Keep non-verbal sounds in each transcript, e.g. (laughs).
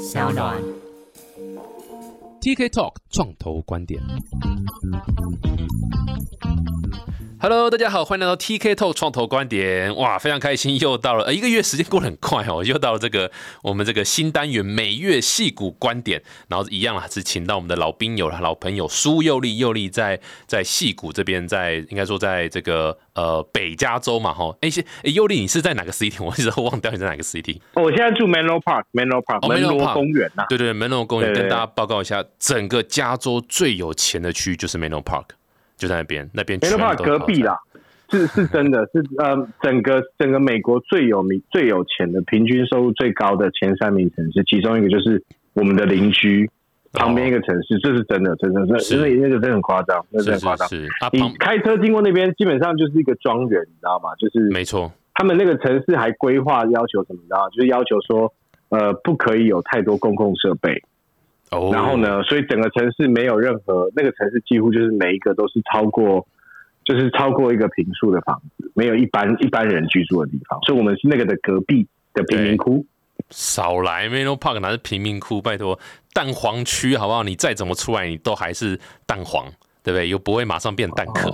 小暖。TK Talk 创投观点。Hello，大家好，欢迎来到 TK Talk 创投观点。哇，非常开心，又到了、呃、一个月时间过得很快哦，又到了这个我们这个新单元每月戏股观点。然后一样啦，是请到我们的老兵友啦、老朋友苏佑利，佑利在在戏股这边，在应该说在这个呃北加州嘛，哈。哎，先哎，佑利，你是在哪个 city？我一直都忘掉你在哪个 city。哦我现在住 Menlo Park，Menlo Park，、哦门 Menlo 罗 Park 公园呐、对对，门罗公园跟大家报告一下，整个加州最有钱的区就是 Menlo Park，就在那边，那边 Menlo Park 隔壁啦，是是 (laughs) 真的，是呃，整个整个美国最有名、最有钱的、平均收入最高的前三名城市，其中一个就是我们的邻居旁边一个城市，这是真的，真的，是真的，那个真的很夸张，那真的很夸张。你旁开车经过那边，基本上就是一个庄园，你知道吗？就是没错，他们那个城市还规划要求什么，你知道吗？就是要求说，呃，不可以有太多公共设备。哦，然后？呢，所以整个城市没有任何那个城市几乎就是每一个都是超过，就是超过一个平数的房子，没有一般一般人居住的地方。所以我们是那个的隔壁的贫民窟。少来 Menlo Park 哪是贫民窟？拜托，蛋黄区好不好？你再怎么出来，你都还是蛋黄，对不对？又不会马上变蛋壳，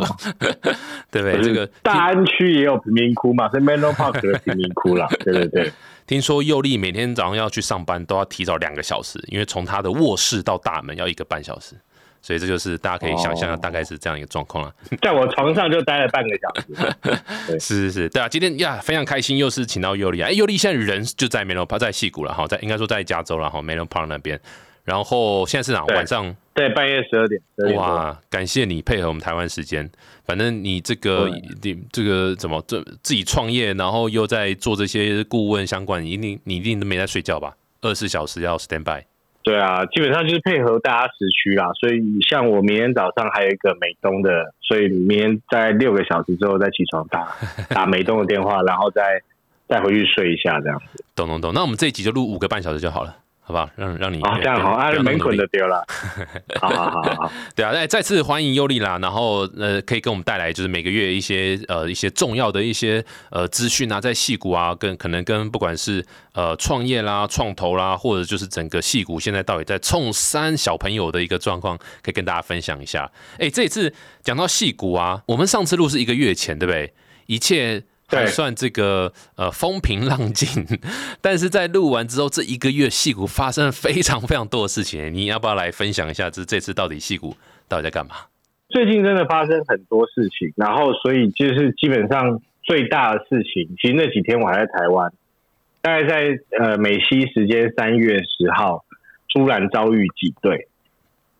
(laughs) 对不对？这个大安区也有贫民窟嘛，所以 Menlo Park 的贫民窟啦。(laughs) 对对对，听说佑利每天早上要去上班都要提早两个小时，因为从他的卧室到大门要一个半小时，所以这就是大家可以想象，哦大概是这样一个状况了。(laughs) 在我床上就待了半个小时。是是是，对啊，今天呀非常开心，又是请到尤利啊，哎，尤利现在人就在 Menlo Park，在戏谷了哈，在应该说在加州了哈，Menlo Park 那边。然后现在是哪？晚上对，半夜十二点。哇，感谢你配合我们台湾时间。反正你这个你这个怎么这自己创业，然后又在做这些顾问相关，你一定你一定都没在睡觉吧？二十四小时要 stand by。对啊，基本上就是配合大家时区啦。所以像我明天早上还有一个美东的，所以明天在六个小时之后再起床打 (laughs) 打美东的电话，然后再再回去睡一下这样子。懂懂懂。那我们这一集就录五个半小时就好了，好不好？让让你哦，这样好，啊门捆的丢了。(laughs) 好好好好好，对啊，再再次欢迎尤利啦，然后呃，可以给我们带来就是每个月一些呃一些重要的一些呃资讯啊，在戏股啊，跟可能跟不管是呃创业啦、创投啦，或者就是整个戏股现在到底在冲三小朋友的一个状况，可以跟大家分享一下。哎，这一次讲到戏股啊，我们上次录是一个月前，对不对？一切还算这个呃风平浪静，(laughs) 但是在录完之后，这一个月戏股发生了非常非常多的事情，你要不要来分享一下？这这次到底戏股到底在干嘛？最近真的发生很多事情，然后所以就是基本上最大的事情，其实那几天我还在台湾，大概在呃美西时间三月十号，突然遭遇挤兑，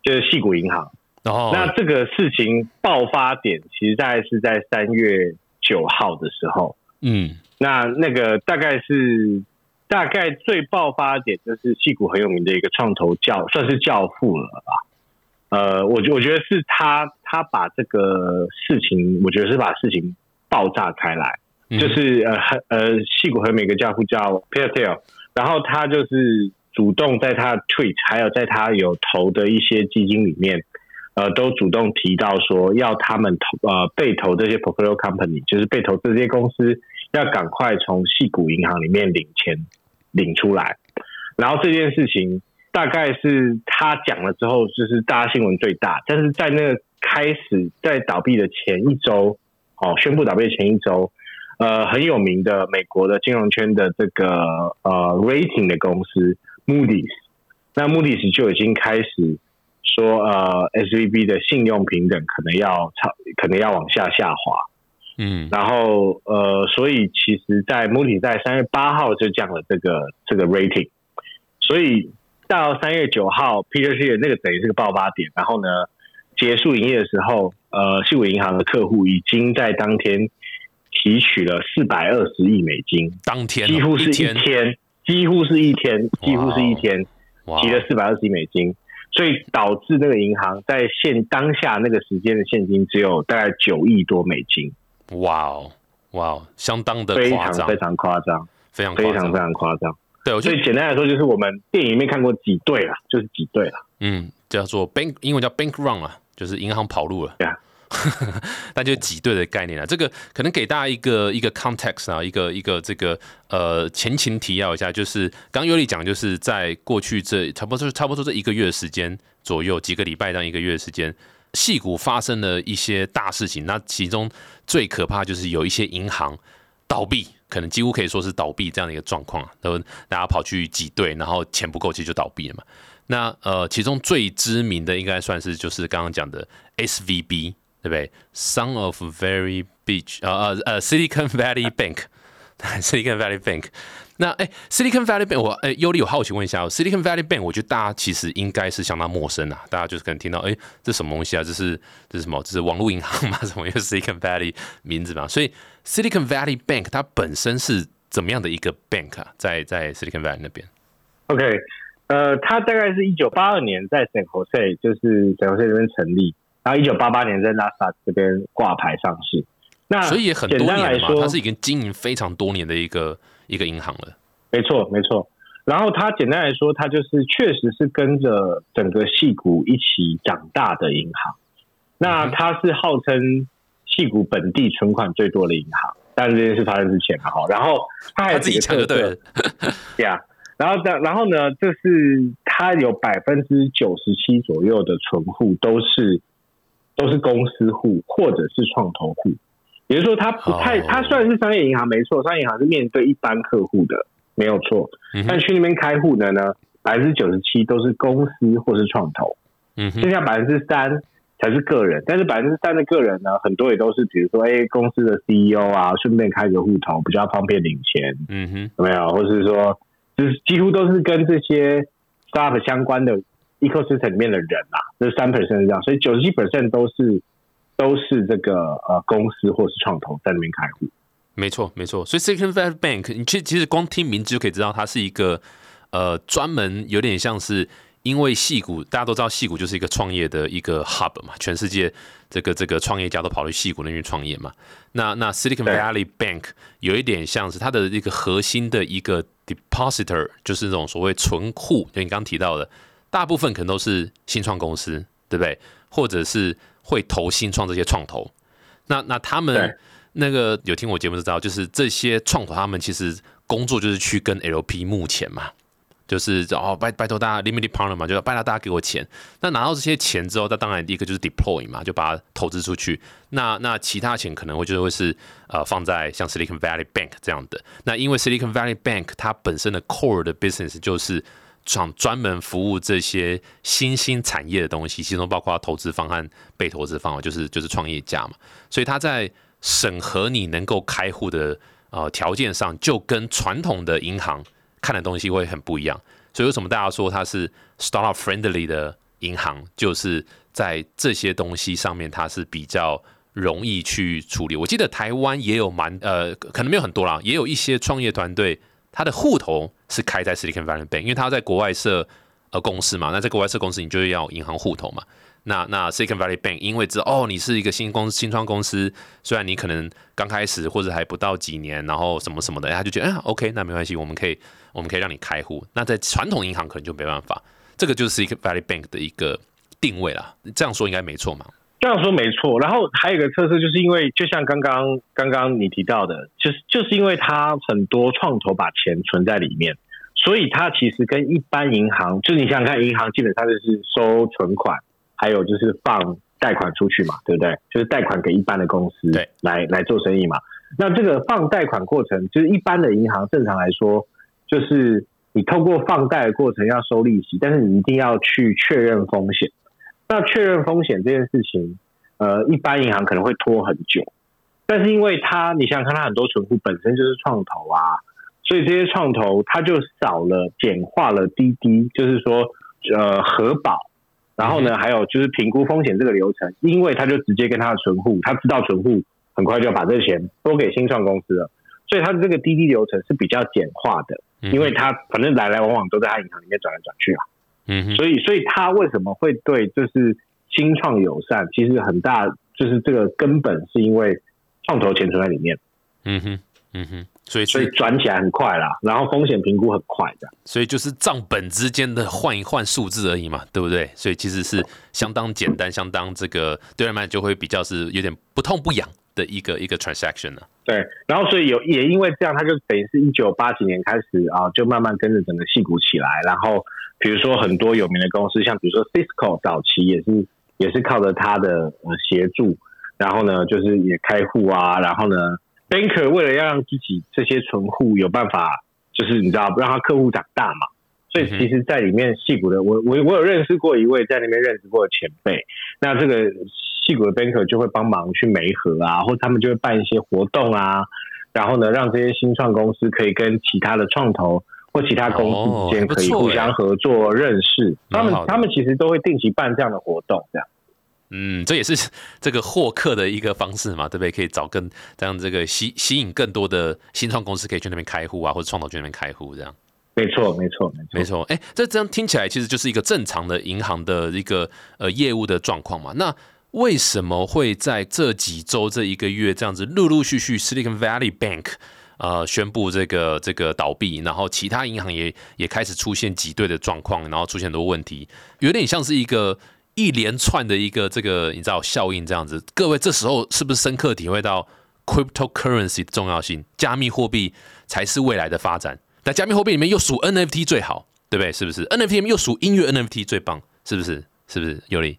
就是戏谷银行。哦，那这个事情爆发点，其实大概是在三月九号的时候。嗯那那个大概是大概最爆发点，就是戏骨很有名的一个创投教，算是教父了吧。呃，我我觉得是他他把这个事情，我觉得是把事情爆炸开来，嗯就是呃呃戏骨很有名一个教父叫 Peter Thiel，然后他就是主动在他的 tweet，还有在他有投的一些基金里面，呃，都主动提到说要他们投呃被投这些 portfolio company，就是被投这些公司要赶快从系股银行里面领钱领出来。然后这件事情大概是他讲了之后，就是大家新闻最大，但是在那个开始在倒闭的前一周，哦，宣布倒闭的前一周，呃，很有名的美国的金融圈的这个呃 rating 的公司 Moody's，那 Moody's 就已经开始说呃 SVB 的信用平等可能要超，可能要往下下滑。嗯。然后呃，所以其实，在 Moody's 在三月八号就降了这个这个 rating，所以到三月九号，Peter Thiel 那个等于是个爆发点。然后呢，结束营业的时候，呃，西谷银行的客户已经在当天提取了四百二十亿美金，当天哦几乎是一天，天，几乎是一天，几乎是一天提了四百二十亿美金，所以导致那个银行在现当下那个时间的现金只有大概九亿多美金，哇哦哇哦，相当的非夸张常非，常夸张，非常非常非常夸张。对，所以简单来说，就是我们电影里面看过几对了，就是几对了。嗯，叫做 bank，英文叫 bank run 啊，就是银行跑路了。对啊 (laughs) 那就挤兑的概念啊，这个可能给大家一个一个 context 啊，一个一个这个呃前情提要一下，就是刚尤里讲，就是在过去这差不多差不多这一个月的时间左右，几个礼拜到一个月的时间，戏股发生了一些大事情，那其中最可怕就是有一些银行倒闭，可能几乎可以说是倒闭这样的一个状况，啊。然后大家跑去挤兑，然后钱不够，其实就倒闭了嘛。那呃，其中最知名的应该算是就是刚刚讲的 S V B，对不对？Son of Very Beach，呃呃呃，Silicon Valley Bank，Silicon Valley Bank。那哎，Silicon Valley Bank，我哎，尤里有好奇问一下，Silicon Valley Bank，我觉得大家其实应该是相当陌生啊，大家就是可能听到哎，这什么东西啊？这是这是什么？这是网络银行吗？什么？因为 Silicon Valley 名字嘛，所以 Silicon Valley Bank 它本身是怎么样的一个 bank 啊？在在 Silicon Valley 那边？OK。呃，它大概是一九八二年在 San Jose，就是 San Jose 这边成立，然后一九八八年在纳斯达这边挂牌上市。那所以也很多年嘛，它是已经经营非常多年的一个一个银行了。没错，没错。然后它简单来说，它就是确实是跟着整个戏股一起长大的银行。那它是号称戏股本地存款最多的银行，但是这件事发生之前哈，然后它还自己抢的对，呀。然后，然后呢？就是它有百分之九十七左右的存户都是都是公司户或者是创投户，也就是说，它不太，它虽然是商业银行，没错，商业银行是面对一般客户的，没有错。但去那边开户的呢，百分之九十七都是公司或是创投，嗯，剩下百分之三才是个人。但是百分之三的个人呢，很多也都是，比如说，哎，公司的 CEO 啊，顺便开个户头，比较方便领钱，嗯哼，有没有？或是说。就是几乎都是跟这些 startup 相关的 ecosystem 里面的人啊，这三 percent 是这样，所以九十七 percent 都是都是这个呃公司或是创投在那边开户。没错，没错。所以 Silicon Valley Bank，你其实其实光听名字就可以知道，它是一个呃专门有点像是。因为戏谷大家都知道，戏谷就是一个创业的一个 hub 嘛，全世界这个这个创业家都跑去戏谷那边创业嘛。那那 Silicon Valley Bank 有一点像是它的一个核心的一个 depositor，就是这种所谓存库，就你刚刚提到的，大部分可能都是新创公司，对不对？或者是会投新创这些创投。那那他们那个有听我节目知道，就是这些创投他们其实工作就是去跟 LP 募钱嘛。就是哦，拜拜托大家，limited partner 嘛，就拜托大家给我钱。那拿到这些钱之后，那当然第一个就是 deploy 嘛，就把它投资出去。那那其他钱可能会就会是呃放在像 Silicon Valley Bank 这样的。那因为 Silicon Valley Bank 它本身的 core 的 business 就是专专门服务这些新兴产业的东西，其中包括投资方和被投资方，就是就是创业家嘛。所以他在审核你能够开户的呃条件上，就跟传统的银行。看的东西会很不一样，所以为什么大家说它是 startup friendly 的银行，就是在这些东西上面它是比较容易去处理。我记得台湾也有蛮呃，可能没有很多啦，也有一些创业团队，他的户头是开在 Silicon Valley Bank，因为他在国外设呃公司嘛，那在国外设公司，你就要银行户头嘛。那那 Silicon Valley Bank 因为知道哦，你是一个新公司、新创公司，虽然你可能刚开始或者还不到几年，然后什么什么的，他就觉得哎，OK，那没关系，我们可以我们可以让你开户。那在传统银行可能就没办法，这个就是 Silicon Valley Bank 的一个定位了。这样说应该没错嘛？这样说没错。然后还有一个特色，就是因为就像刚刚刚刚你提到的，就是就是因为他很多创投把钱存在里面，所以它其实跟一般银行，就是你想想看，银行基本上就是收存款。还有就是放贷款出去嘛，对不对？就是贷款给一般的公司来来做生意嘛。那这个放贷款过程，就是一般的银行正常来说，就是你透过放贷的过程要收利息，但是你一定要去确认风险。那确认风险这件事情，呃，一般银行可能会拖很久。但是因为它，你想想看，它很多存户本身就是创投啊，所以这些创投它就少了简化了滴滴，就是说呃核保。然后呢，还有就是评估风险这个流程，因为他就直接跟他的存户，他知道存户很快就要把这个钱拨给新创公司了，所以他的这个滴滴流程是比较简化的，因为他反正来来往往都在他银行里面转来转去啊，嗯，所以所以他为什么会对就是新创友善？其实很大就是这个根本是因为创投钱存在里面，嗯哼，嗯哼。所以所以转起来很快啦，然后风险评估很快的。所以就是账本之间的换一换数字而已嘛，对不对？所以其实是相当简单，相当这个对人们就会比较是有点不痛不痒的一个一个 transaction 呢。对，然后所以有也因为这样，它就等于是一九八几年开始啊，就慢慢跟着整个戏股起来。然后比如说很多有名的公司，像比如说 Cisco 早期也是也是靠着他的呃协助，然后呢就是也开户啊，然后呢 Banker 为了要让自己这些存户有办法，就是你知道让他客户长大嘛，所以其实在里面戏股的我我我有认识过一位在那边认识过的前辈，那这个。戏骨的 banker 就会帮忙去媒合啊，或他们就会办一些活动啊，然后呢，让这些新创公司可以跟其他的创投或其他公司之间可以互相合作认识。他们他们其实都会定期办这样的活动，这样。嗯，这也是 (laughs) 这个获客的一个方式嘛，对不对？可以找更这样这个吸吸引更多的新创公司可以去那边开户啊，或者创投去那边开户这样。没错，没错，没错，没错。哎，这这样听起来其实就是一个正常的银行的一个呃业务的状况嘛。那为什么会在这几周、这一个月这样子陆陆续续，Silicon Valley Bank 呃宣布这个这个倒闭，然后其他银行也也开始出现挤兑的状况，然后出现很多问题，有点像是一个一连串的一个这个你知道效应这样子。各位这时候是不是深刻体会到 cryptocurrency 的重要性？加密货币才是未来的发展。那加密货币里面又数 NFT 最好，对不对？是不是 NFT 里面又数音乐 NFT 最棒？是不是？是不是？有理。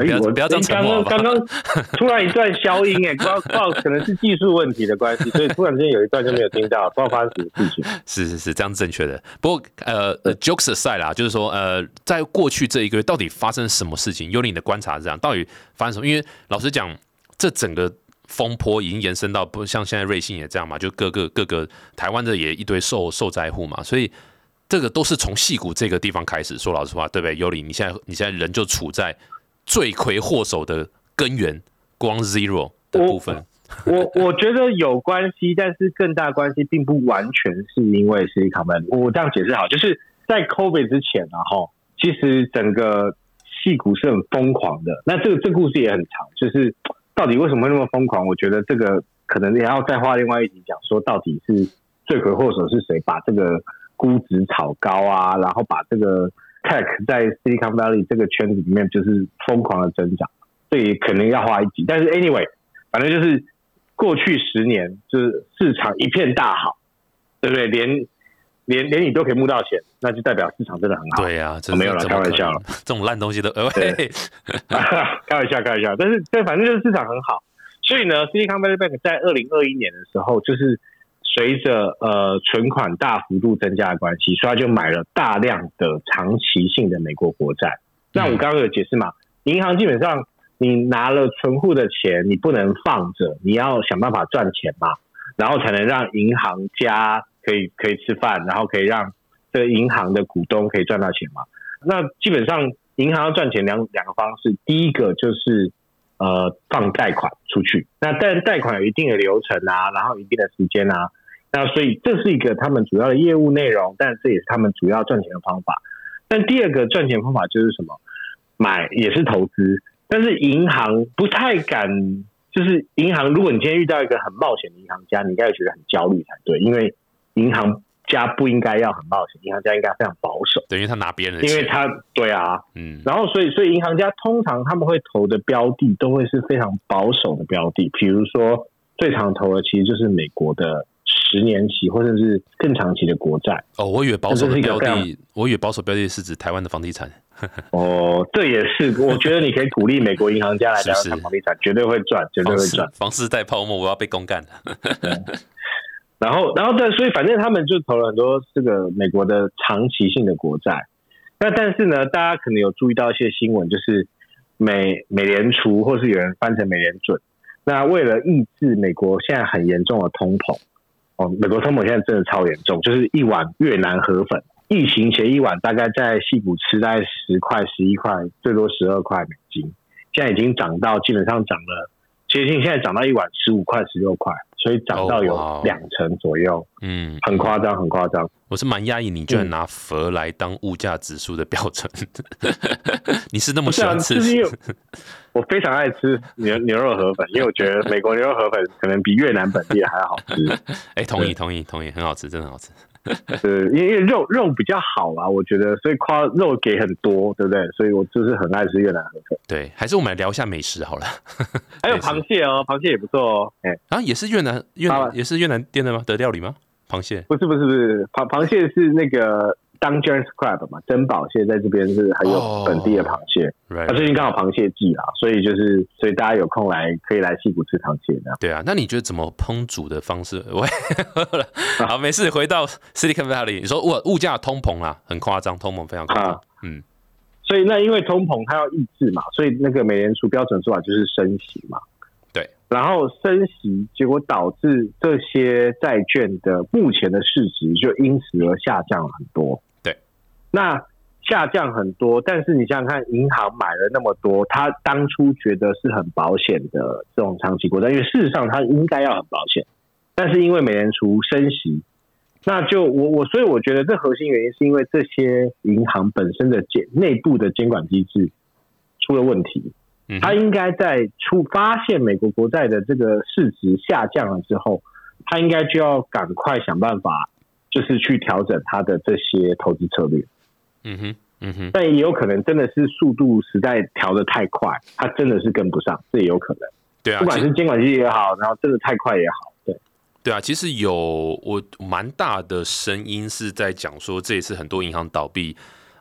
不要不要这样沉默刚刚 (laughs) 突然一段消音，哎，不知道不知道可能是技术问题的关系，所以突然间有一段就没有听到，不知道发生什么事情。(laughs) 是是是，这样正确的。不过呃，jokes aside 啦，就是说呃，在过去这一个月到底发生什么事情？有你的观察是这样，到底发生什么？因为老实讲，这整个风波已经延伸到不像现在瑞幸也这样嘛，就各个各个台湾的也一堆受受灾户嘛，所以这个都是从戏谷这个地方开始。说老实话，对不对？尤里，你现在你现在人就处在。罪魁祸首的根源，光 zero 的部分，我我觉得有关系，但是更大关系并不完全是因为 Silicon Valley。我这样解释好，就是在 COVID 之前然后其实整个戏股是很疯狂的。那这个这故事也很长，就是到底为什么会那么疯狂？我觉得这个可能也要再花另外一集讲，说到底是罪魁祸首是谁把这个估值炒高啊，然后把这个。Tech 在 Silicon Valley 这个圈子里面就是疯狂的增长，所以可能要花一集。但是 Anyway，反正就是过去十年就是市场一片大好，对不对？连连连你都可以募到钱，那就代表市场真的很好。对呀，没有了，开玩笑了。这种烂东西都，(laughs) 开玩笑，开玩笑。但是，但反正就是市场很好，所以呢，Silicon Valley Bank 在二零二一年的时候就是。随着呃存款大幅度增加的关系，所以他就买了大量的长期性的美国国债。那我刚刚有解释嘛？银行基本上你拿了存户的钱，你不能放着，你要想办法赚钱嘛，然后才能让银行家可以可以吃饭，然后可以让这个银行的股东可以赚到钱嘛。那基本上银行要赚钱两两个方式，第一个就是呃放贷款出去，那但贷款有一定的流程啊，然后一定的时间啊。那所以这是一个他们主要的业务内容，但这也是他们主要赚钱的方法。但第二个赚钱方法就是什么？买也是投资，但是银行不太敢。就是银行，如果你今天遇到一个很冒险的银行家，你应该会觉得很焦虑才对，因为银行家不应该要很冒险，银行家应该非常保守。等于他拿别人因为他对啊，嗯。然后所以所以银行家通常他们会投的标的都会是非常保守的标的，比如说最常投的其实就是美国的。十年期或者是更长期的国债哦，我以为保守的标的，我以为保守标的是指台湾的房地产。(laughs) 哦，这也是，我觉得你可以鼓励美国银行家来 (laughs) 台湾房地产，绝对会赚，绝对会赚。房市带泡沫，我要被公干了。(laughs) 然后，然后对，所以反正他们就投了很多这个美国的长期性的国债。那但是呢，大家可能有注意到一些新闻，就是美美联储或是有人翻成美联准。那为了抑制美国现在很严重的通膨。美国通膨现在真的超严重，就是一碗越南河粉，疫情前一碗大概在西谷吃大概十块、十一块，最多十二块美金，现在已经涨到基本上涨了接近，现在涨到一碗十五块、十六块，所以涨到有两成左右，嗯，很夸张，很夸张。我是蛮压抑，你居然拿佛来当物价指数的标准，(laughs) 你是那么喜欢吃？(laughs) 我非常爱吃牛 (laughs) 牛肉河粉，因为我觉得美国牛肉河粉可能比越南本地的还要好吃。(laughs) 哎，同意同意同意，很好吃，真的很好吃。对，因为肉肉比较好啊，我觉得，所以夸肉给很多，对不对？所以我就是很爱吃越南河粉，对，还是我们来聊一下美食好了。(laughs) 还有螃蟹哦，螃蟹也不错哦。哎、啊，也是越南越南好也是越南店的吗？的料理吗？螃蟹不是不是不是，螃螃蟹是那个 Crab 嘛，珍宝蟹在这边是很有本地的螃蟹。那、最近刚好螃蟹季啦，所以就是所以大家有空来可以来戏谷吃螃蟹的。对啊，那你觉得怎么烹煮的方式？(laughs) 喂，(laughs) 好，没事，回到 Silicon Valley，你说物物价通膨啊，很夸张，通膨非常夸张啊。嗯，所以那因为通膨它要抑制嘛，所以那个美联储标准做法就是升息嘛。对。然后升息，结果导致这些债券的目前的市值就因此而下降了很多。对。那下降很多，但是你想想看，银行买了那么多，他当初觉得是很保险的这种长期国债，因为事实上它应该要很保险，但是因为美联储升息，那就我我所以我觉得这核心原因是因为这些银行本身的监内部的监管机制出了问题，嗯哼它应该在出发现美国国债的这个市值下降了之后，它应该就要赶快想办法，就是去调整它的这些投资策略。嗯哼，嗯哼，但也有可能真的是速度实在调的太快，它真的是跟不上，这也有可能。对啊，不管是监管机制也好，然后真的太快也好，对。对啊，其实有我蛮大的声音是在讲说，这一次很多银行倒闭，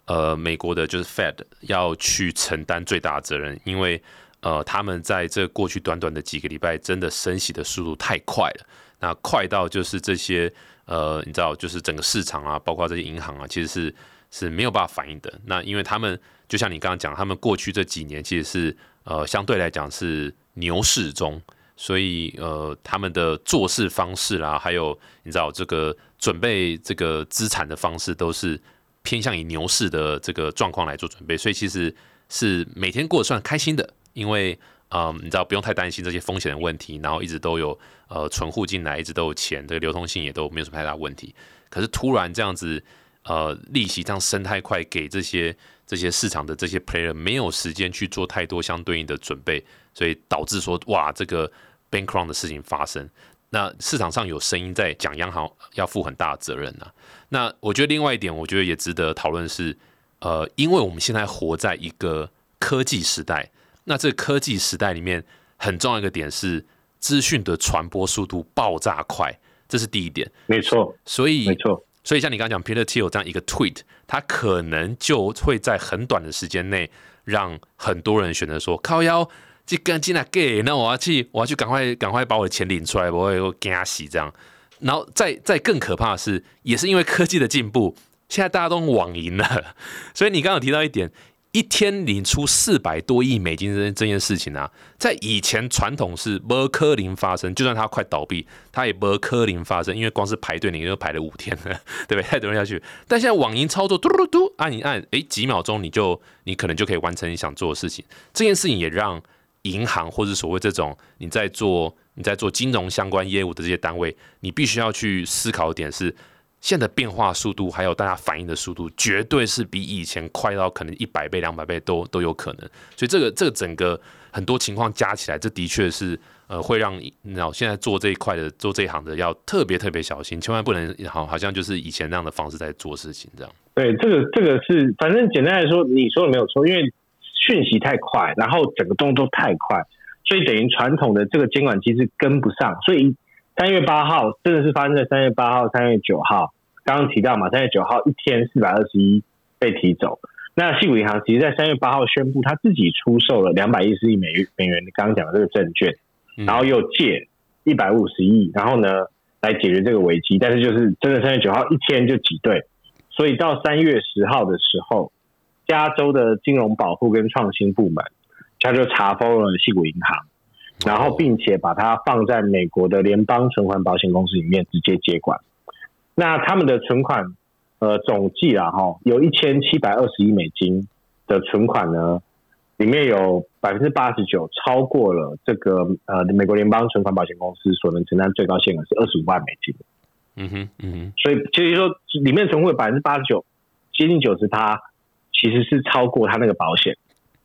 呃，美国的就是 Fed 要去承担最大的责任，因为呃，他们在这过去短短的几个礼拜，真的升息的速度太快了，那快到就是这些呃，你知道，就是整个市场啊，包括这些银行啊，其实是是没有办法反应的。那因为他们就像你刚刚讲，他们过去这几年其实是呃，相对来讲是牛市中。所以呃，他们的做事方式啦，还有你知道这个准备这个资产的方式，都是偏向于牛市的这个状况来做准备。所以其实是每天过得算开心的，因为嗯，你知道不用太担心这些风险的问题，然后一直都有呃存户进来，一直都有钱，这个流通性也都没有什么太大问题。可是突然这样子，呃，利息这样升太快，给这些这些市场的这些 player 没有时间去做太多相对应的准备，所以导致说哇，这个 bank run 的事情发生。那市场上有声音在讲央行要负很大的责任呐、那我觉得另外一点，我觉得也值得讨论是，呃，因为我们现在活在一个科技时代，那这个科技时代里面很重要一个点是资讯的传播速度爆炸快，这是第一点。没错，所以没错，所以像你刚刚讲 Peter Thiel 这样一个 tweet，他可能就会在很短的时间内让很多人选择说靠腰。这跟进来 gay，那我要去，我要去赶快赶快把我的钱领出来，我我我惊喜这样。然后再再更可怕的是，也是因为科技的进步，现在大家都网银了，(laughs) 所以你刚刚有提到一点，一天领出四百多亿美金这这件事情啊，在以前传统是不科林发生，就算它快倒闭，它也不科林发生，因为光是排队你就排了五天了，(laughs) 对不对？太多人要去。但现在网银操作嘟嘟嘟按一按，诶，几秒钟你就你可能就可以完成你想做的事情。这件事情也让银行或者所谓这种你在做你在做金融相关业务的这些单位，你必须要去思考的点是，现在的变化速度还有大家反应的速度，绝对是比以前快到可能一百倍、两百倍都都有可能。所以这个这个整个很多情况加起来，这的确是呃会让你知道现在做这一块的做这一行的要特别特别小心，千万不能好好像就是以前那样的方式在做事情这样。对，这个这个是，反正简单来说，你说的没有错，因为讯息太快，然后整个动作太快，所以等于传统的这个监管机制跟不上，所以三月八号真的是发生在三月八号、三月九号，刚刚提到嘛，三月九号一天四百二十一被提走。那西谷银行其实在三月八号宣布，他自己出售了两百一十亿美元美元，刚刚讲的这个证券，嗯然后又借一百五十亿，然后呢来解决这个危机。但是就是真的三月九号一天就挤兑，所以到三月十号的时候，加州的金融保护跟创新部门，他就查封了西谷银行，然后并且把它放在美国的联邦存款保险公司里面直接接管。那他们的存款，呃，总计啊哈，有一千七百二十亿美金的存款呢，里面有百分之八十九超过了这个呃美国联邦存款保险公司所能承担最高限额是二十五万美金。嗯哼，嗯哼，所以其实说里面存户百分之八十九，接近九十，它其实是超过它那个保险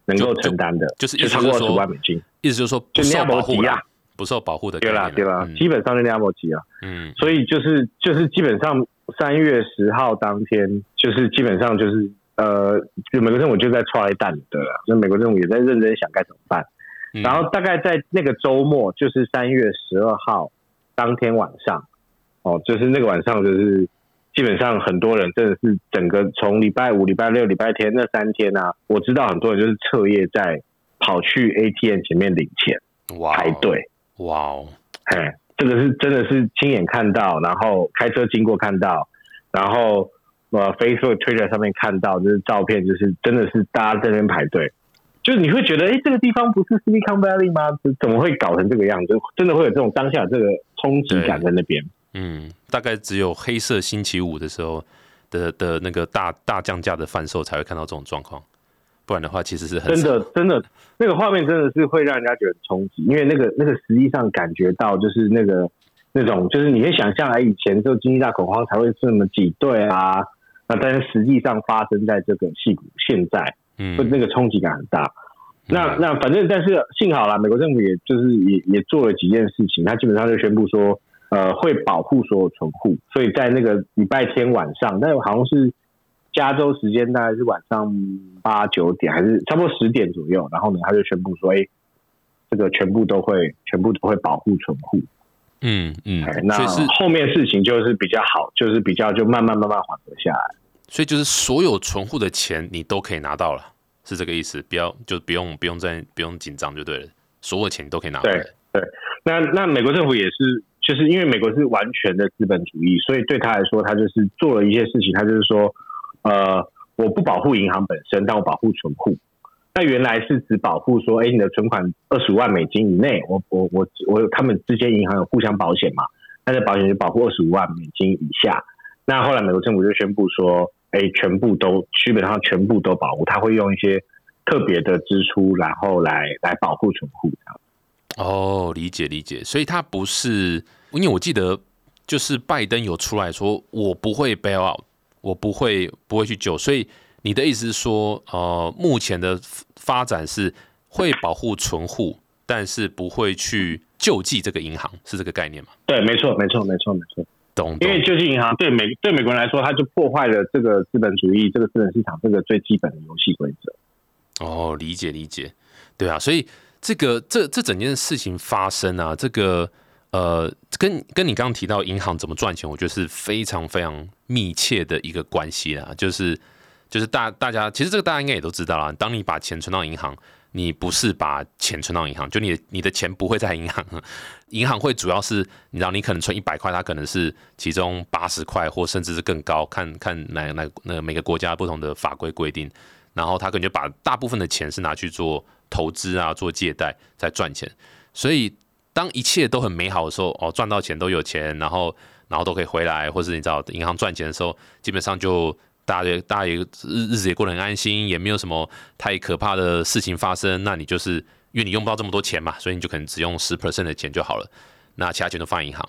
能够承担的，就是就超过二十万美金。意思就是说不受保护啊，不受保护的。对啦，对啦，基本上是那样级啊。嗯，所以就是就是基本上三月十号当天，就是基本上就是呃，就美国政府就在踹蛋的了，所以美国政府也在认真想该怎么办。然后大概在那个周末，就是三月十二号当天晚上。哦，就是那个晚上，就是基本上很多人真的是整个从礼拜五、礼拜六、礼拜天那三天啊，我知道很多人就是彻夜在跑去 ATM 前面领钱，哇排队。哇哦，嘿，这个是真的是亲眼看到，然后开车经过看到，然后呃 Facebook、Twitter 上面看到，就是照片，就是真的是大家在那边排队，就是你会觉得，哎，这个地方不是 Silicon Valley 吗？怎么会搞成这个样子？真的会有这种当下这个冲击感在那边。嗯，大概只有黑色星期五的时候的的那个大大降价的贩售才会看到这种状况，不然的话其实是很真的真的那个画面真的是会让人家觉得冲击，因为那个那个实际上感觉到就是那个那种就是你可以想象，来，以前就经济大恐慌才会这么挤兑啊，那但是实际上发生在这个戏骨现在，嗯，那个冲击感很大。那那反正但是幸好啦，美国政府也就是也也做了几件事情，他基本上就宣布说。呃，会保护所有存户，所以在那个礼拜天晚上，但好像是加州时间，大概是晚上八九点，还是差不多十点左右。然后呢，他就宣布说：“哎，这个全部都会，全部都会保护存户。”嗯嗯，那后面事情就是比较好，就是比较就慢慢慢慢缓和下来。所以就是所有存户的钱你都可以拿到了，是这个意思？不要就不用不用再不用紧张就对了，所有钱你都可以拿。对对，那那美国政府也是。就是因为美国是完全的资本主义，所以对他来说，他就是做了一些事情。他就是说，呃，我不保护银行本身，但我保护存户。那原来是只保护说，哎，你的存款二十五万美金以内，我我我我，他们之间银行有互相保险嘛？那这保险就保护二十五万美金以下。那后来美国政府就宣布说，哎，全部都基本上全部都保护，他会用一些特别的支出，然后来来保护存户这样。哦，理解理解，所以他不是。因为我记得，就是拜登有出来说，我不会 bail out，我不会不会去救。所以你的意思是说，呃，目前的发展是会保护存户，但是不会去救济这个银行，是这个概念吗？对，没错，没错，没错，没错。懂。因为救济银行对美对美国人来说，它就破坏了这个资本主义、这个资本市场这个最基本的游戏规则。哦，理解理解。对啊，所以这个这这整件事情发生啊，这个。呃，跟跟你刚刚提到银行怎么赚钱，我觉得是非常非常密切的一个关系啦。就是就是大大家其实这个大家应该也都知道啦。当你把钱存到银行，你不是把钱存到银行，就你你的钱不会在银行，(laughs) 银行会主要是你知道，你可能存一百块，它可能是其中八十块或甚至是更高，看看哪哪那个每个国家不同的法规规定，然后他可能就把大部分的钱是拿去做投资啊，做借贷在赚钱，所以。当一切都很美好的时候，哦，赚到钱都有钱，然后然后都可以回来，或是你知道银行赚钱的时候，基本上就大家大家也日日子也过得很安心，也没有什么太可怕的事情发生。那你就是因为你用不到这么多钱嘛，所以你就可能只用十 percent 的钱就好了，那其他钱都放银行。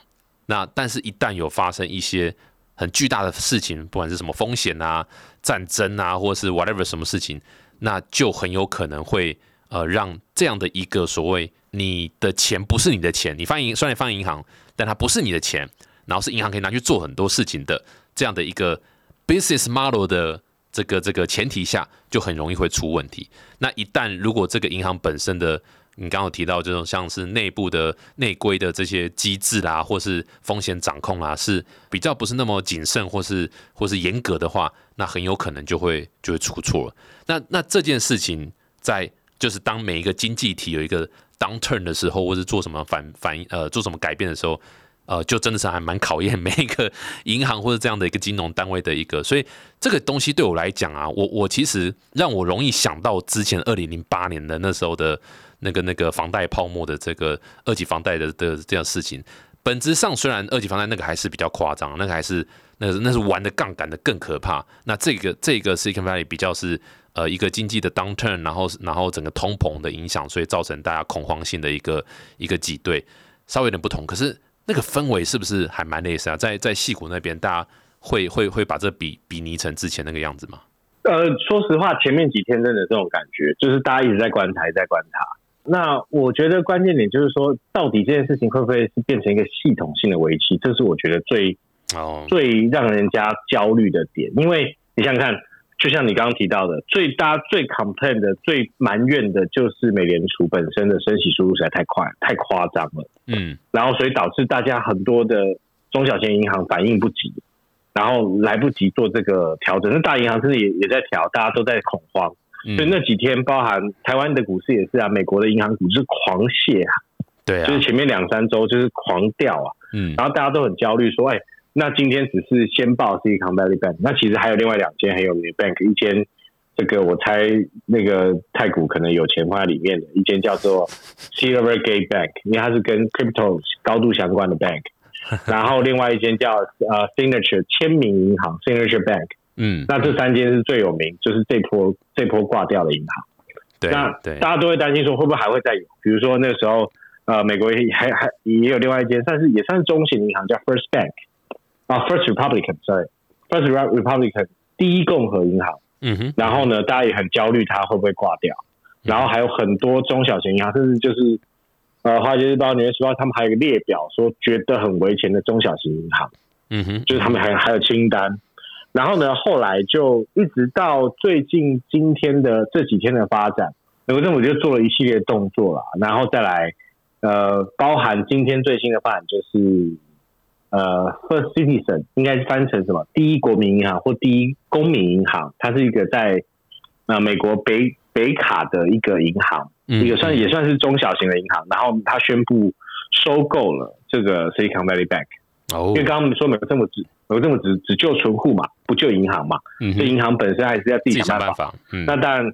那但是，一旦有发生一些很巨大的事情，不管是什么风险啊、战争啊，或者是 whatever 什么事情，那就很有可能会呃让这样的一个所谓。你的钱不是你的钱，你放银虽然放银行，但它不是你的钱，然后是银行可以拿去做很多事情的这样的一个 business model 的这个这个前提下，就很容易会出问题。那一旦如果这个银行本身的，你刚刚提到这种像是内部的内规的这些机制啦，或是风险掌控啊，是比较不是那么谨慎或是或是严格的话，那很有可能就会就会出错了。那那这件事情在就是当每一个经济体有一个 downturn 的时候，或是做什么反反呃做什么改变的时候，呃，就真的是还蛮考验每一个 (laughs) 银行或者这样的一个金融单位的一个。所以这个东西对我来讲啊，我我其实让我容易想到之前二零零八年的那时候的那个那个房贷泡沫的这个二级房贷的的这样事情。本质上虽然二级房贷那个还是比较夸张，那个还是那那是玩的杠杆的更可怕。那这个这个 Silicon Valley 比较是。呃一个经济的 downturn，然后然后整个通膨的影响，所以造成大家恐慌性的一个一个挤兑，稍微有点不同。可是那个氛围是不是还蛮类似啊？在在戏谷那边，大家会会会把这比比拟成之前那个样子吗？呃，说实话，前面几天真的这种感觉，就是大家一直在观察，在观察。那我觉得关键点就是说，到底这件事情会不会是变成一个系统性的危机？这是我觉得最哦最让人家焦虑的点。因为你想想看，就像你刚刚提到的，最大家最 complain 的、最埋怨的就是美联储本身的升息速度实在太快、太夸张了。嗯，然后所以导致大家很多的中小型银行反应不及，然后来不及做这个调整。那大银行甚至也也在调，大家都在恐慌。所以那几天，包含台湾的股市也是啊，美国的银行股是狂泻啊，对啊，就是前面两三周就是狂掉啊，嗯，然后大家都很焦虑，说，哎，那今天只是先报 Silicon Valley Bank，那其实还有另外两间很有名的 bank，一间这个我猜那个太古可能有钱放在里面的，一间叫做 Silvergate Bank，因为它是跟 crypto 高度相关的 bank，(laughs) 然后另外一间叫呃 Signature 签名银行 Signature Bank。嗯，那这三间是最有名，就是这波这波挂掉的银行。对，那大家都会担心说，会不会还会再有？比如说那个时候，呃，美国还还也有另外一间，算是也算是中型银行，叫 First Bank 啊，First Republican，sorry，First Republican 第一共和银行。嗯哼。然后呢，大家也很焦虑，它会不会挂掉？然后还有很多中小型银行，甚至就是呃，华尔街日报、纽约时报，他们还有一个列表，说觉得很危险的中小型银行。嗯哼，就是他们还还有清单。然后呢？后来就一直到最近今天的这几天的发展，美国政府就做了一系列动作了。然后再来，呃，包含今天最新的发展就是，呃，First Citizen 应该是翻成什么？第一国民银行或第一公民银行，它是一个在呃美国北北卡的一个银行，一个算也算是中小型的银行。然后它宣布收购了这个 Silicon Valley Bank。哦，因为刚刚我们说美国政府只美国政府只只救存户嘛，不救银行嘛，所以银行本身还是要自己想办法。那当然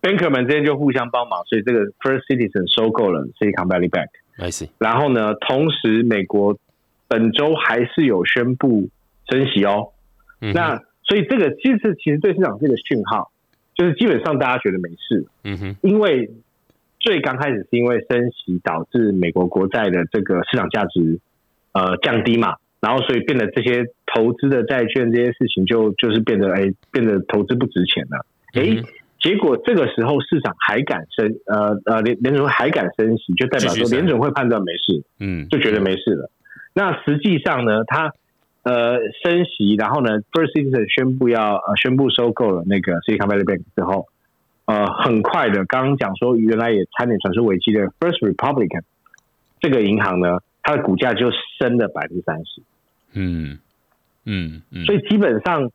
，banker 们之间就互相帮忙，所以这个 First Citizen 收购了 Silicon Valley Bank。I see。然后呢，同时美国本周还是有宣布升息哦。那所以这个其实其实对市场是一个讯号，就是基本上大家觉得没事。嗯哼。因为最刚开始是因为升息导致美国国债的这个市场价值呃降低嘛。然后，所以变得这些投资的债券这些事情就就是变得哎，变得投资不值钱了。哎，结果这个时候市场还敢升，呃呃，联联准会还敢升息，就代表说联准会判断没事，嗯，就觉得没事了。那实际上呢，它呃升息，然后呢，First Citizen 宣布要呃宣布收购了那个 Silicon Valley Bank 之后，呃，很快的，刚刚讲说原来也差点传出危机的 First Republican 这个银行呢，它的股价就升了百分之三十。嗯嗯嗯，所以基本上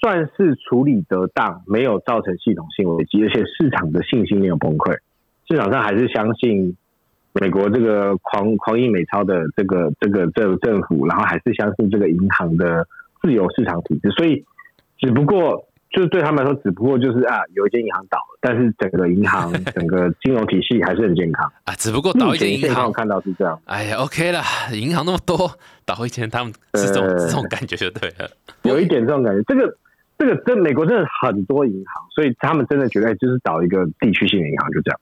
算是处理得当，没有造成系统性危机，而且市场的信心没有崩溃，市场上还是相信美国这个狂狂印美钞的这个这个政政府，然后还是相信这个银行的自由市场体制，所以只不过。就是对他们来说，只不过就是啊，有一间银行倒了，但是整个银行、(laughs) 整个金融体系还是很健康啊。只不过倒一间银行，看到是这样。哎呀，OK 了，银行那么多，倒一间，他们是这种这种感觉就对了。有一点这种感觉，这个这个在美国真的很多银行，所以他们真的觉得就是倒一个地区性的银行，就这样。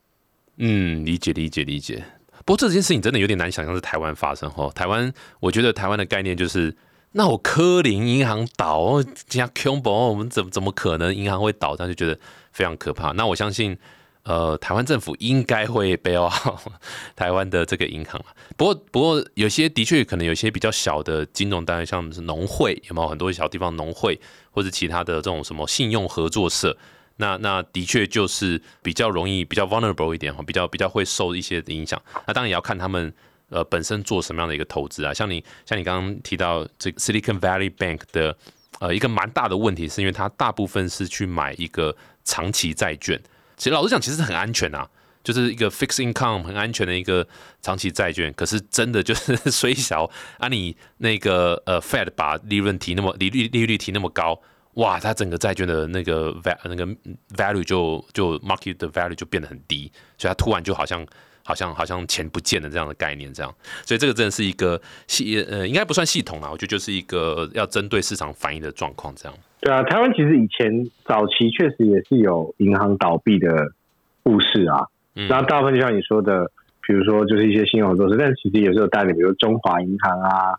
嗯，理解理解理解。不过这件事情真的有点难想象，在台湾发生哦。台湾，我觉得台湾的概念就是。那我科林银行倒，加 Combo，我们怎么怎么可能银行会倒？他就觉得非常可怕。那我相信，呃，台湾政府应该会 bail (laughs) 台湾的这个银行不过，不过有些的确可能有些比较小的金融单位，像是农会，有没有很多小地方农会或者其他的这种什么信用合作社？那那的确就是比较容易、比较 vulnerable 一点哈，比较比较会受一些影响。那当然也要看他们。呃，本身做什么样的一个投资啊？像你像你刚刚提到这个 Silicon Valley Bank 的呃一个蛮大的问题，是因为它大部分是去买一个长期债券。其实老实讲，其实很安全啊，就是一个 fixed income 很安全的一个长期债券。可是真的就是 (laughs) 虽小啊，你那个呃 Fed 把利润提那么利率利率提那么高，哇，它整个债券的那个 val 那个 value 就就 market 的 value 就变得很低，所以它突然就好像。好像好像钱不见了这样的概念，这样，所以这个真的是一个系呃，应该不算系统啊，我觉得就是一个要针对市场反应的状况这样。对啊，台湾其实以前早期确实也是有银行倒闭的故事啊。嗯然后大部分就像你说的，比如说就是一些信用合作社，但其实也是有代理，比如中华银行啊，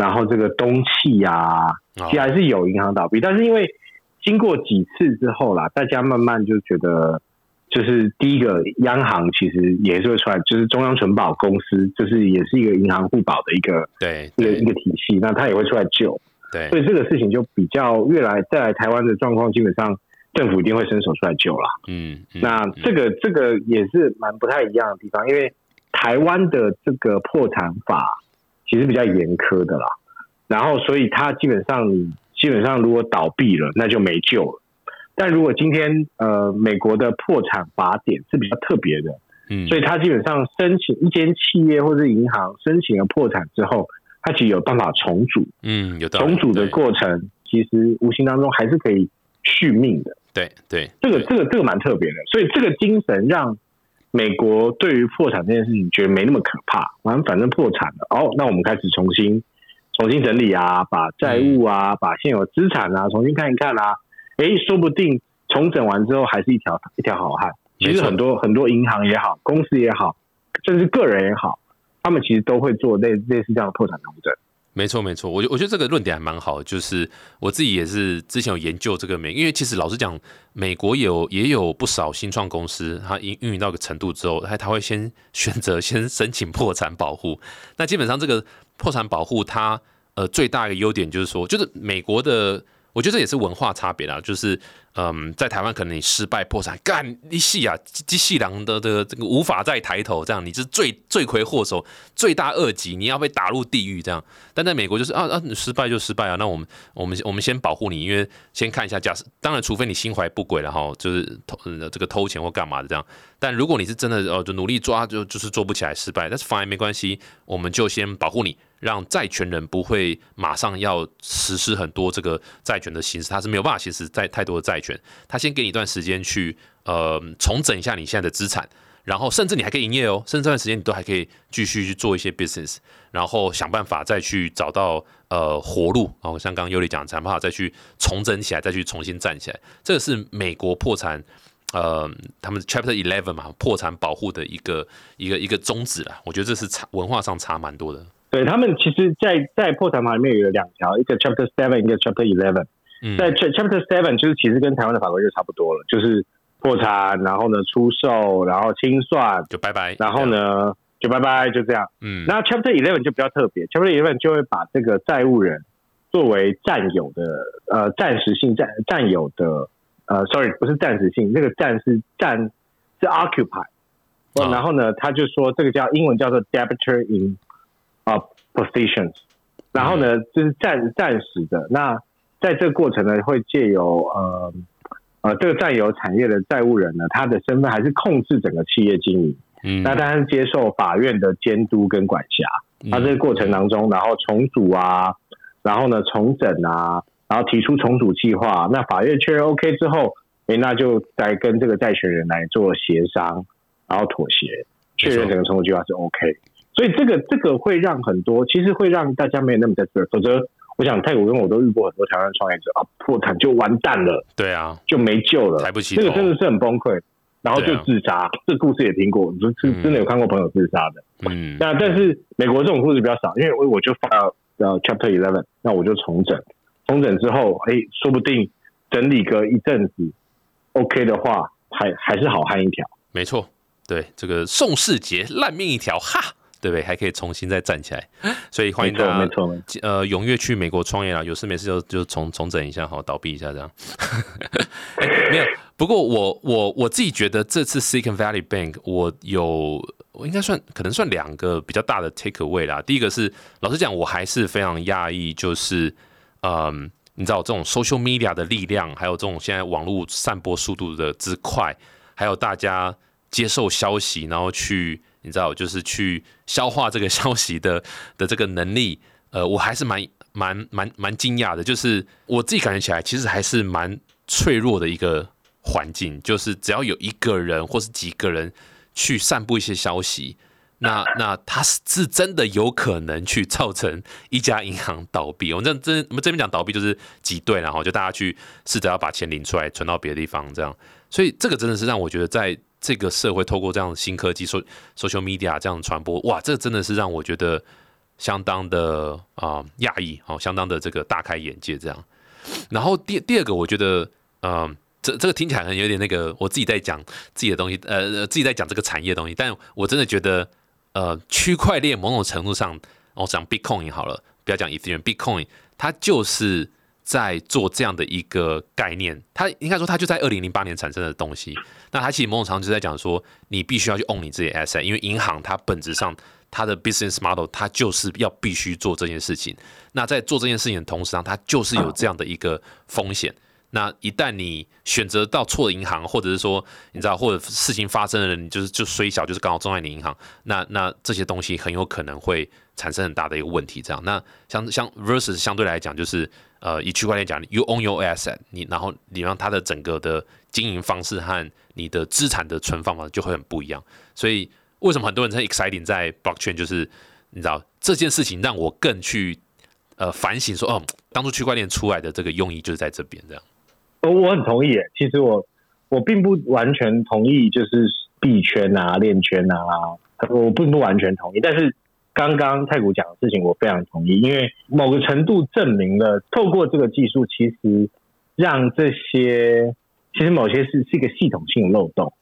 然后这个东气啊，哦其实还是有银行倒闭。但是因为经过几次之后啦，大家慢慢就觉得，就是第一个央行其实也是会出来，就是中央存保公司，就是也是一个银行互保的一个对一个一个体系，那它也会出来救。对所，以这个事情就比较越来再来台湾的状况，基本上政府一定会伸手出来救啦。嗯，嗯那这个这个也是蛮不太一样的地方，因为台湾的这个破产法其实比较严苛的啦。然后，所以它基本上你基本上如果倒闭了，那就没救了。但如果今天呃美国的破产法典是比较特别的，嗯，所以它基本上申请一间企业或者银行申请了破产之后，它其实有办法重组。嗯有重组的对过程，其实无形当中还是可以续命的。对对这个这个这个蛮特别的，所以这个精神让美国对于破产这件事情觉得没那么可怕。反正反正破产了，哦，那我们开始重新重新整理啊，把债务啊，把现有资产啊重新看一看啊，诶，说不定重整完之后还是一条一条好汉。其实很多很多银行也好，公司也好，甚至个人也好，他们其实都会做类类似这样的破产重整。没错，没错，我觉我觉得这个论点还蛮好，就是我自己也是之前有研究这个美，因为其实老实讲，美国有也有不少新创公司，它运运营到一个程度之后，它它会先 (laughs) 选择先申请破产保护。那基本上这个破产保护它呃最大的优点就是说，就是美国的，我觉得这也是文化差别啦，就是嗯，在台湾可能你失败破产，干一系啊，机细狼的的这个无法再抬头，这样你是罪罪魁祸首，罪大恶极，你要被打入地狱这样。但在美国就是啊啊，你失败就失败啊，那我们我们我们先保护你，因为先看一下，假设当然除非你心怀不轨了哈，就是偷嗯这个偷钱或干嘛的这样。但如果你是真的哦，就努力抓，就就是做不起来失败，但是 fine 没关系，我们就先保护你，让债权人不会马上要实施很多这个债权的形式，他是没有办法行使在太多的债权，他先给你一段时间去呃重整一下你现在的资产。然后甚至你还可以营业哦，甚至这段时间你都还可以继续去做一些 business，然后想办法再去找到呃活路，然后像刚刚尤里讲，想办法再去重整起来，再去重新站起来。这个是美国破产呃他们 Chapter Eleven 嘛，破产保护的一个一个一个宗旨啦。我觉得这是差文化上差蛮多的。对他们其实在，在破产法里面有两条，一个 Chapter Seven，一个 Chapter Eleven。嗯，在 Ch- Chapter Seven 就是其实跟台湾的法规就差不多了，就是破产，然后呢出售，然后清算，就拜拜。然后？呢就拜拜，就这样。嗯，那 Chapter Eleven 就比较特别，Chapter Eleven 就会把这个债务人作为占有的呃暂时性占占有的呃，sorry 不是暂时性，那个占是占是 occupy，、哦然后呢他就说这个叫英文叫做 debtor in 啊、positions，然后呢就是暂暂时的。那在这个过程呢，会借由呃呃这个占有产业的债务人呢，他的身份还是控制整个企业经营。嗯那当然是接受法院的监督跟管辖。那这个过程当中，然后重组啊，然后呢重整啊，然后提出重组计划，那法院确认 OK 之后，诶，那就再跟这个债权人来做协商，然后妥协，确认整个重组计划是 OK。所以这个这个会让很多，其实会让大家没有那么在这，否则我想泰国跟我都遇过很多台湾创业者啊，破产就完蛋了，对啊，就没救了，抬不起头这个真的是很崩溃。然后就自杀，这故事也听过，就是真的有看过朋友自杀的。嗯，那但是美国这种故事比较少，因为我我就发到呃 Chapter Eleven，那我就重整，重整之后，哎，说不定整理个一阵子，OK 的话，还还是好汉一条。没错，对这个宋世杰烂命一条，哈，对不对？还可以重新再站起来，(gasps) 所以欢迎大家。呃踊跃去美国创业啦，有事没事就就重重整一下，好倒闭一下这样。(laughs) 哎没有，不过我我我自己觉得这次 Silicon Valley Bank 我有我应该算可能算两个比较大的 take away 啦。第一个是老实讲，我还是非常讶异，就是嗯，你知道这种 social media 的力量，还有这种现在网络散播速度的之快，还有大家接受消息，然后去你知道就是去消化这个 (laughs) 消息的的这个能力，呃，我还是蛮蛮蛮蛮惊讶的，就是我自己感觉起来，其实还是蛮脆弱的一个环境，就是只要有一个人或是几个人去散布一些消息，那那他是是真的有可能去造成一家银行倒闭。我们这这我们这边讲倒闭就是挤兑，然后就大家去试着要把钱领出来存到别的地方，这样。所以这个真的是让我觉得，在这个社会透过这样的新科技、social social media 这样的传播，哇，这真的是让我觉得相当的啊讶异，哦，相当的这个大开眼界这样。然后第第二个，我觉得，嗯，这这个听起来很有点那个，我自己在讲自己的东西，呃，自己在讲这个产业的东西，但我真的觉得，呃，区块链某种程度上，我讲 Bitcoin 好了，不要讲以太币，Bitcoin 它就是在做这样的一个概念，它应该说它就在二零零八年产生的东西，那它其实某种程度就在讲说，你必须要去 own 你自己 asset，因为银行它本质上它的 business model 它就是要必须做这件事情。那在做这件事情的同时，上它就是有这样的一个风险。那一旦你选择到错的银行，或者是说你知道，或者事情发生了，你就是就虽小，就是刚好中在你银行，那那这些东西很有可能会产生很大的一个问题。这样，那相相 versus 相对来讲，就是呃，以区块链讲，you own your asset，你然后你让它的整个的经营方式和你的资产的存放方式就会很不一样。所以为什么很多人在 exciting 在 blockchain，就是你知道这件事情让我更去。呃，反省说，哦，当初区块链出来的这个用意就是在这边，这样。我我很同意，其实我我并不完全同意，就是币圈啊、链圈啊，我并不完全同意。但是刚刚太古讲的事情，我非常同意，因为某个程度证明了，透过这个技术，其实让这些其实某些是是一个系统性的漏洞，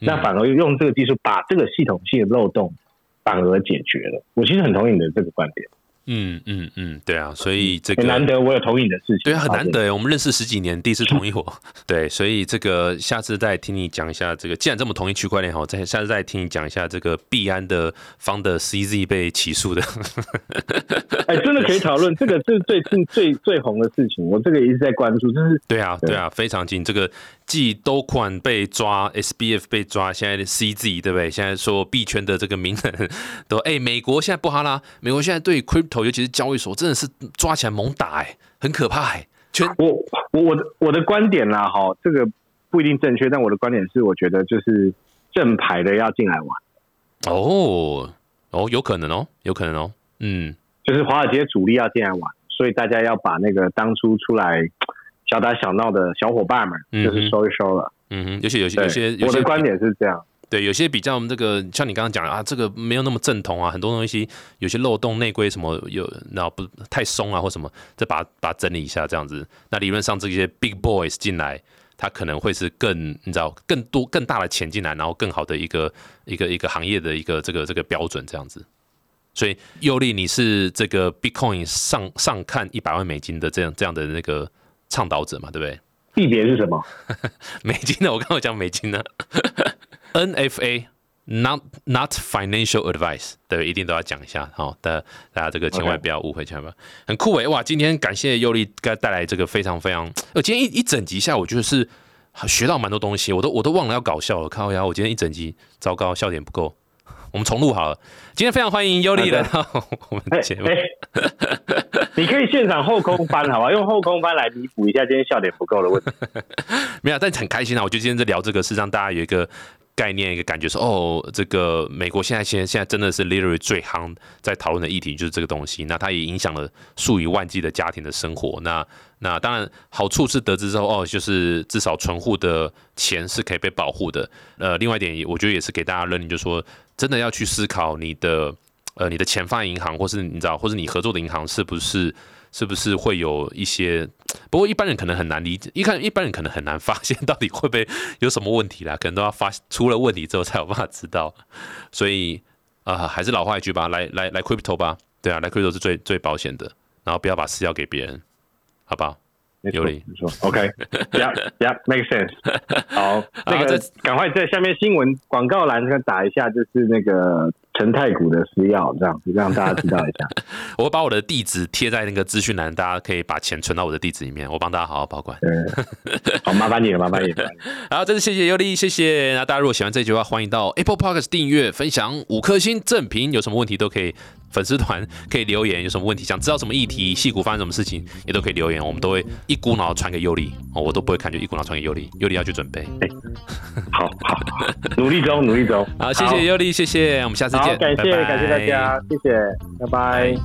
那反而用这个技术把这个系统性的漏洞反而解决了。我其实很同意你的这个观点。嗯嗯嗯，对啊，所以这个难得我有同意你的事情，对啊，很难得我们认识十几年，第一次同意我，(laughs) 对，所以这个下次再听你讲一下这个，既然这么同意区块链哈，再下次再听你讲一下这个币安的方的 CZ 被起诉的，哎，真的可以讨论，这个是最近最最红的事情，我这个一直在关注，就是对啊对啊，非常近，这个既都款被抓，SBF 被抓，现在的 CZ 对不对？现在说币圈的这个名人都哎，美国现在不哈啦，美国现在对 Crypto。尤其是交易所，真的是抓起来猛打哎，很可怕哎。全我我我的我的观点啦，哈，这个不一定正确，但我的观点是，我觉得就是正牌的要进来玩。哦哦，有可能哦，有可能哦，嗯，就是华尔街主力要进来玩，所以大家要把那个当初出来小打小闹的小伙伴们，就是收一收了。嗯哼，有些有些有些，我的观点是这样。对，有些比较这个，像你刚刚讲啊，这个没有那么正统啊，很多东西有些漏洞、内规什么有，然后不太松啊，或什么，再把把整理一下这样子。那理论上这些 big boys 进来，他可能会是更你知道更多更大的钱进来，然后更好的一个一个一个行业的一个这个这个标准这样子。所以尤利，你是这个 Bitcoin 上上看一百万美金的这样这样的那个倡导者嘛，对不对？币别是什么？(laughs) 美金的，我刚刚讲美金的。NFA not not financial advice，对，一定都要讲一下，好，大家大家这个千万不要误会，千万不要很酷诶，哇，今天感谢尤力给带来这个非常非常，呃，今天一一整集下，我觉得是学到蛮多东西，我都我都忘了要搞笑了，看我呀，我今天一整集糟糕，笑点不够。我们重录好了。今天非常欢迎尤力来到 (laughs) 我们节目。(laughs) 你可以现场后空翻，好吧？用后空翻来弥补一下今天笑点不够的问题。(laughs) 没有，但很开心啊！我觉得今天在聊这个，是让大家有一个。概念一个感觉说哦，这个美国现在现现在真的是 literally 最夯在讨论的议题就是这个东西，那它也影响了数以万计的家庭的生活。那那当然好处是得知之后哦，就是至少存户的钱是可以被保护的。呃，另外一点我觉得也是给大家认领，就是说真的要去思考你的呃你的钱放银行，或是你知道，或是你合作的银行是不是。是不是会有一些？不过一般人可能很难理解，一看一般人可能很难发现到底会不会有什么问题啦，可能都要发出了问题之后才有办法知道。所以啊，还是老话一句吧，来来来，crypto 吧，对啊，来 crypto 是最最保险的，然后不要把私钥给别人，好不好？有理，没错，OK，Yeah，Yeah，make (laughs) sense。(laughs) 好，那个赶快在下面新闻广告栏打一下，就是那个。陈太古的私钥，这样子让大家知道一下。(laughs) 我会把我的地址贴在那个资讯栏，大家可以把钱存到我的地址里面，我帮大家好好保管。好，麻烦你了，麻烦你了。好，真是谢谢尤利，谢谢。那大家如果喜欢这句话，欢迎到 Apple Podcast 订阅、分享五颗星正评，有什么问题都可以。粉丝团可以留言，有什么问题想知道什么议题，戏骨发生什么事情也都可以留言，我们都会一股脑传给尤里哦，我都不会看，就一股脑传给尤里，尤里要去准备。好好，努力中，努力中。好，(laughs) 谢谢尤里，谢谢，我们下次见，感谢感谢大家，谢谢，拜拜。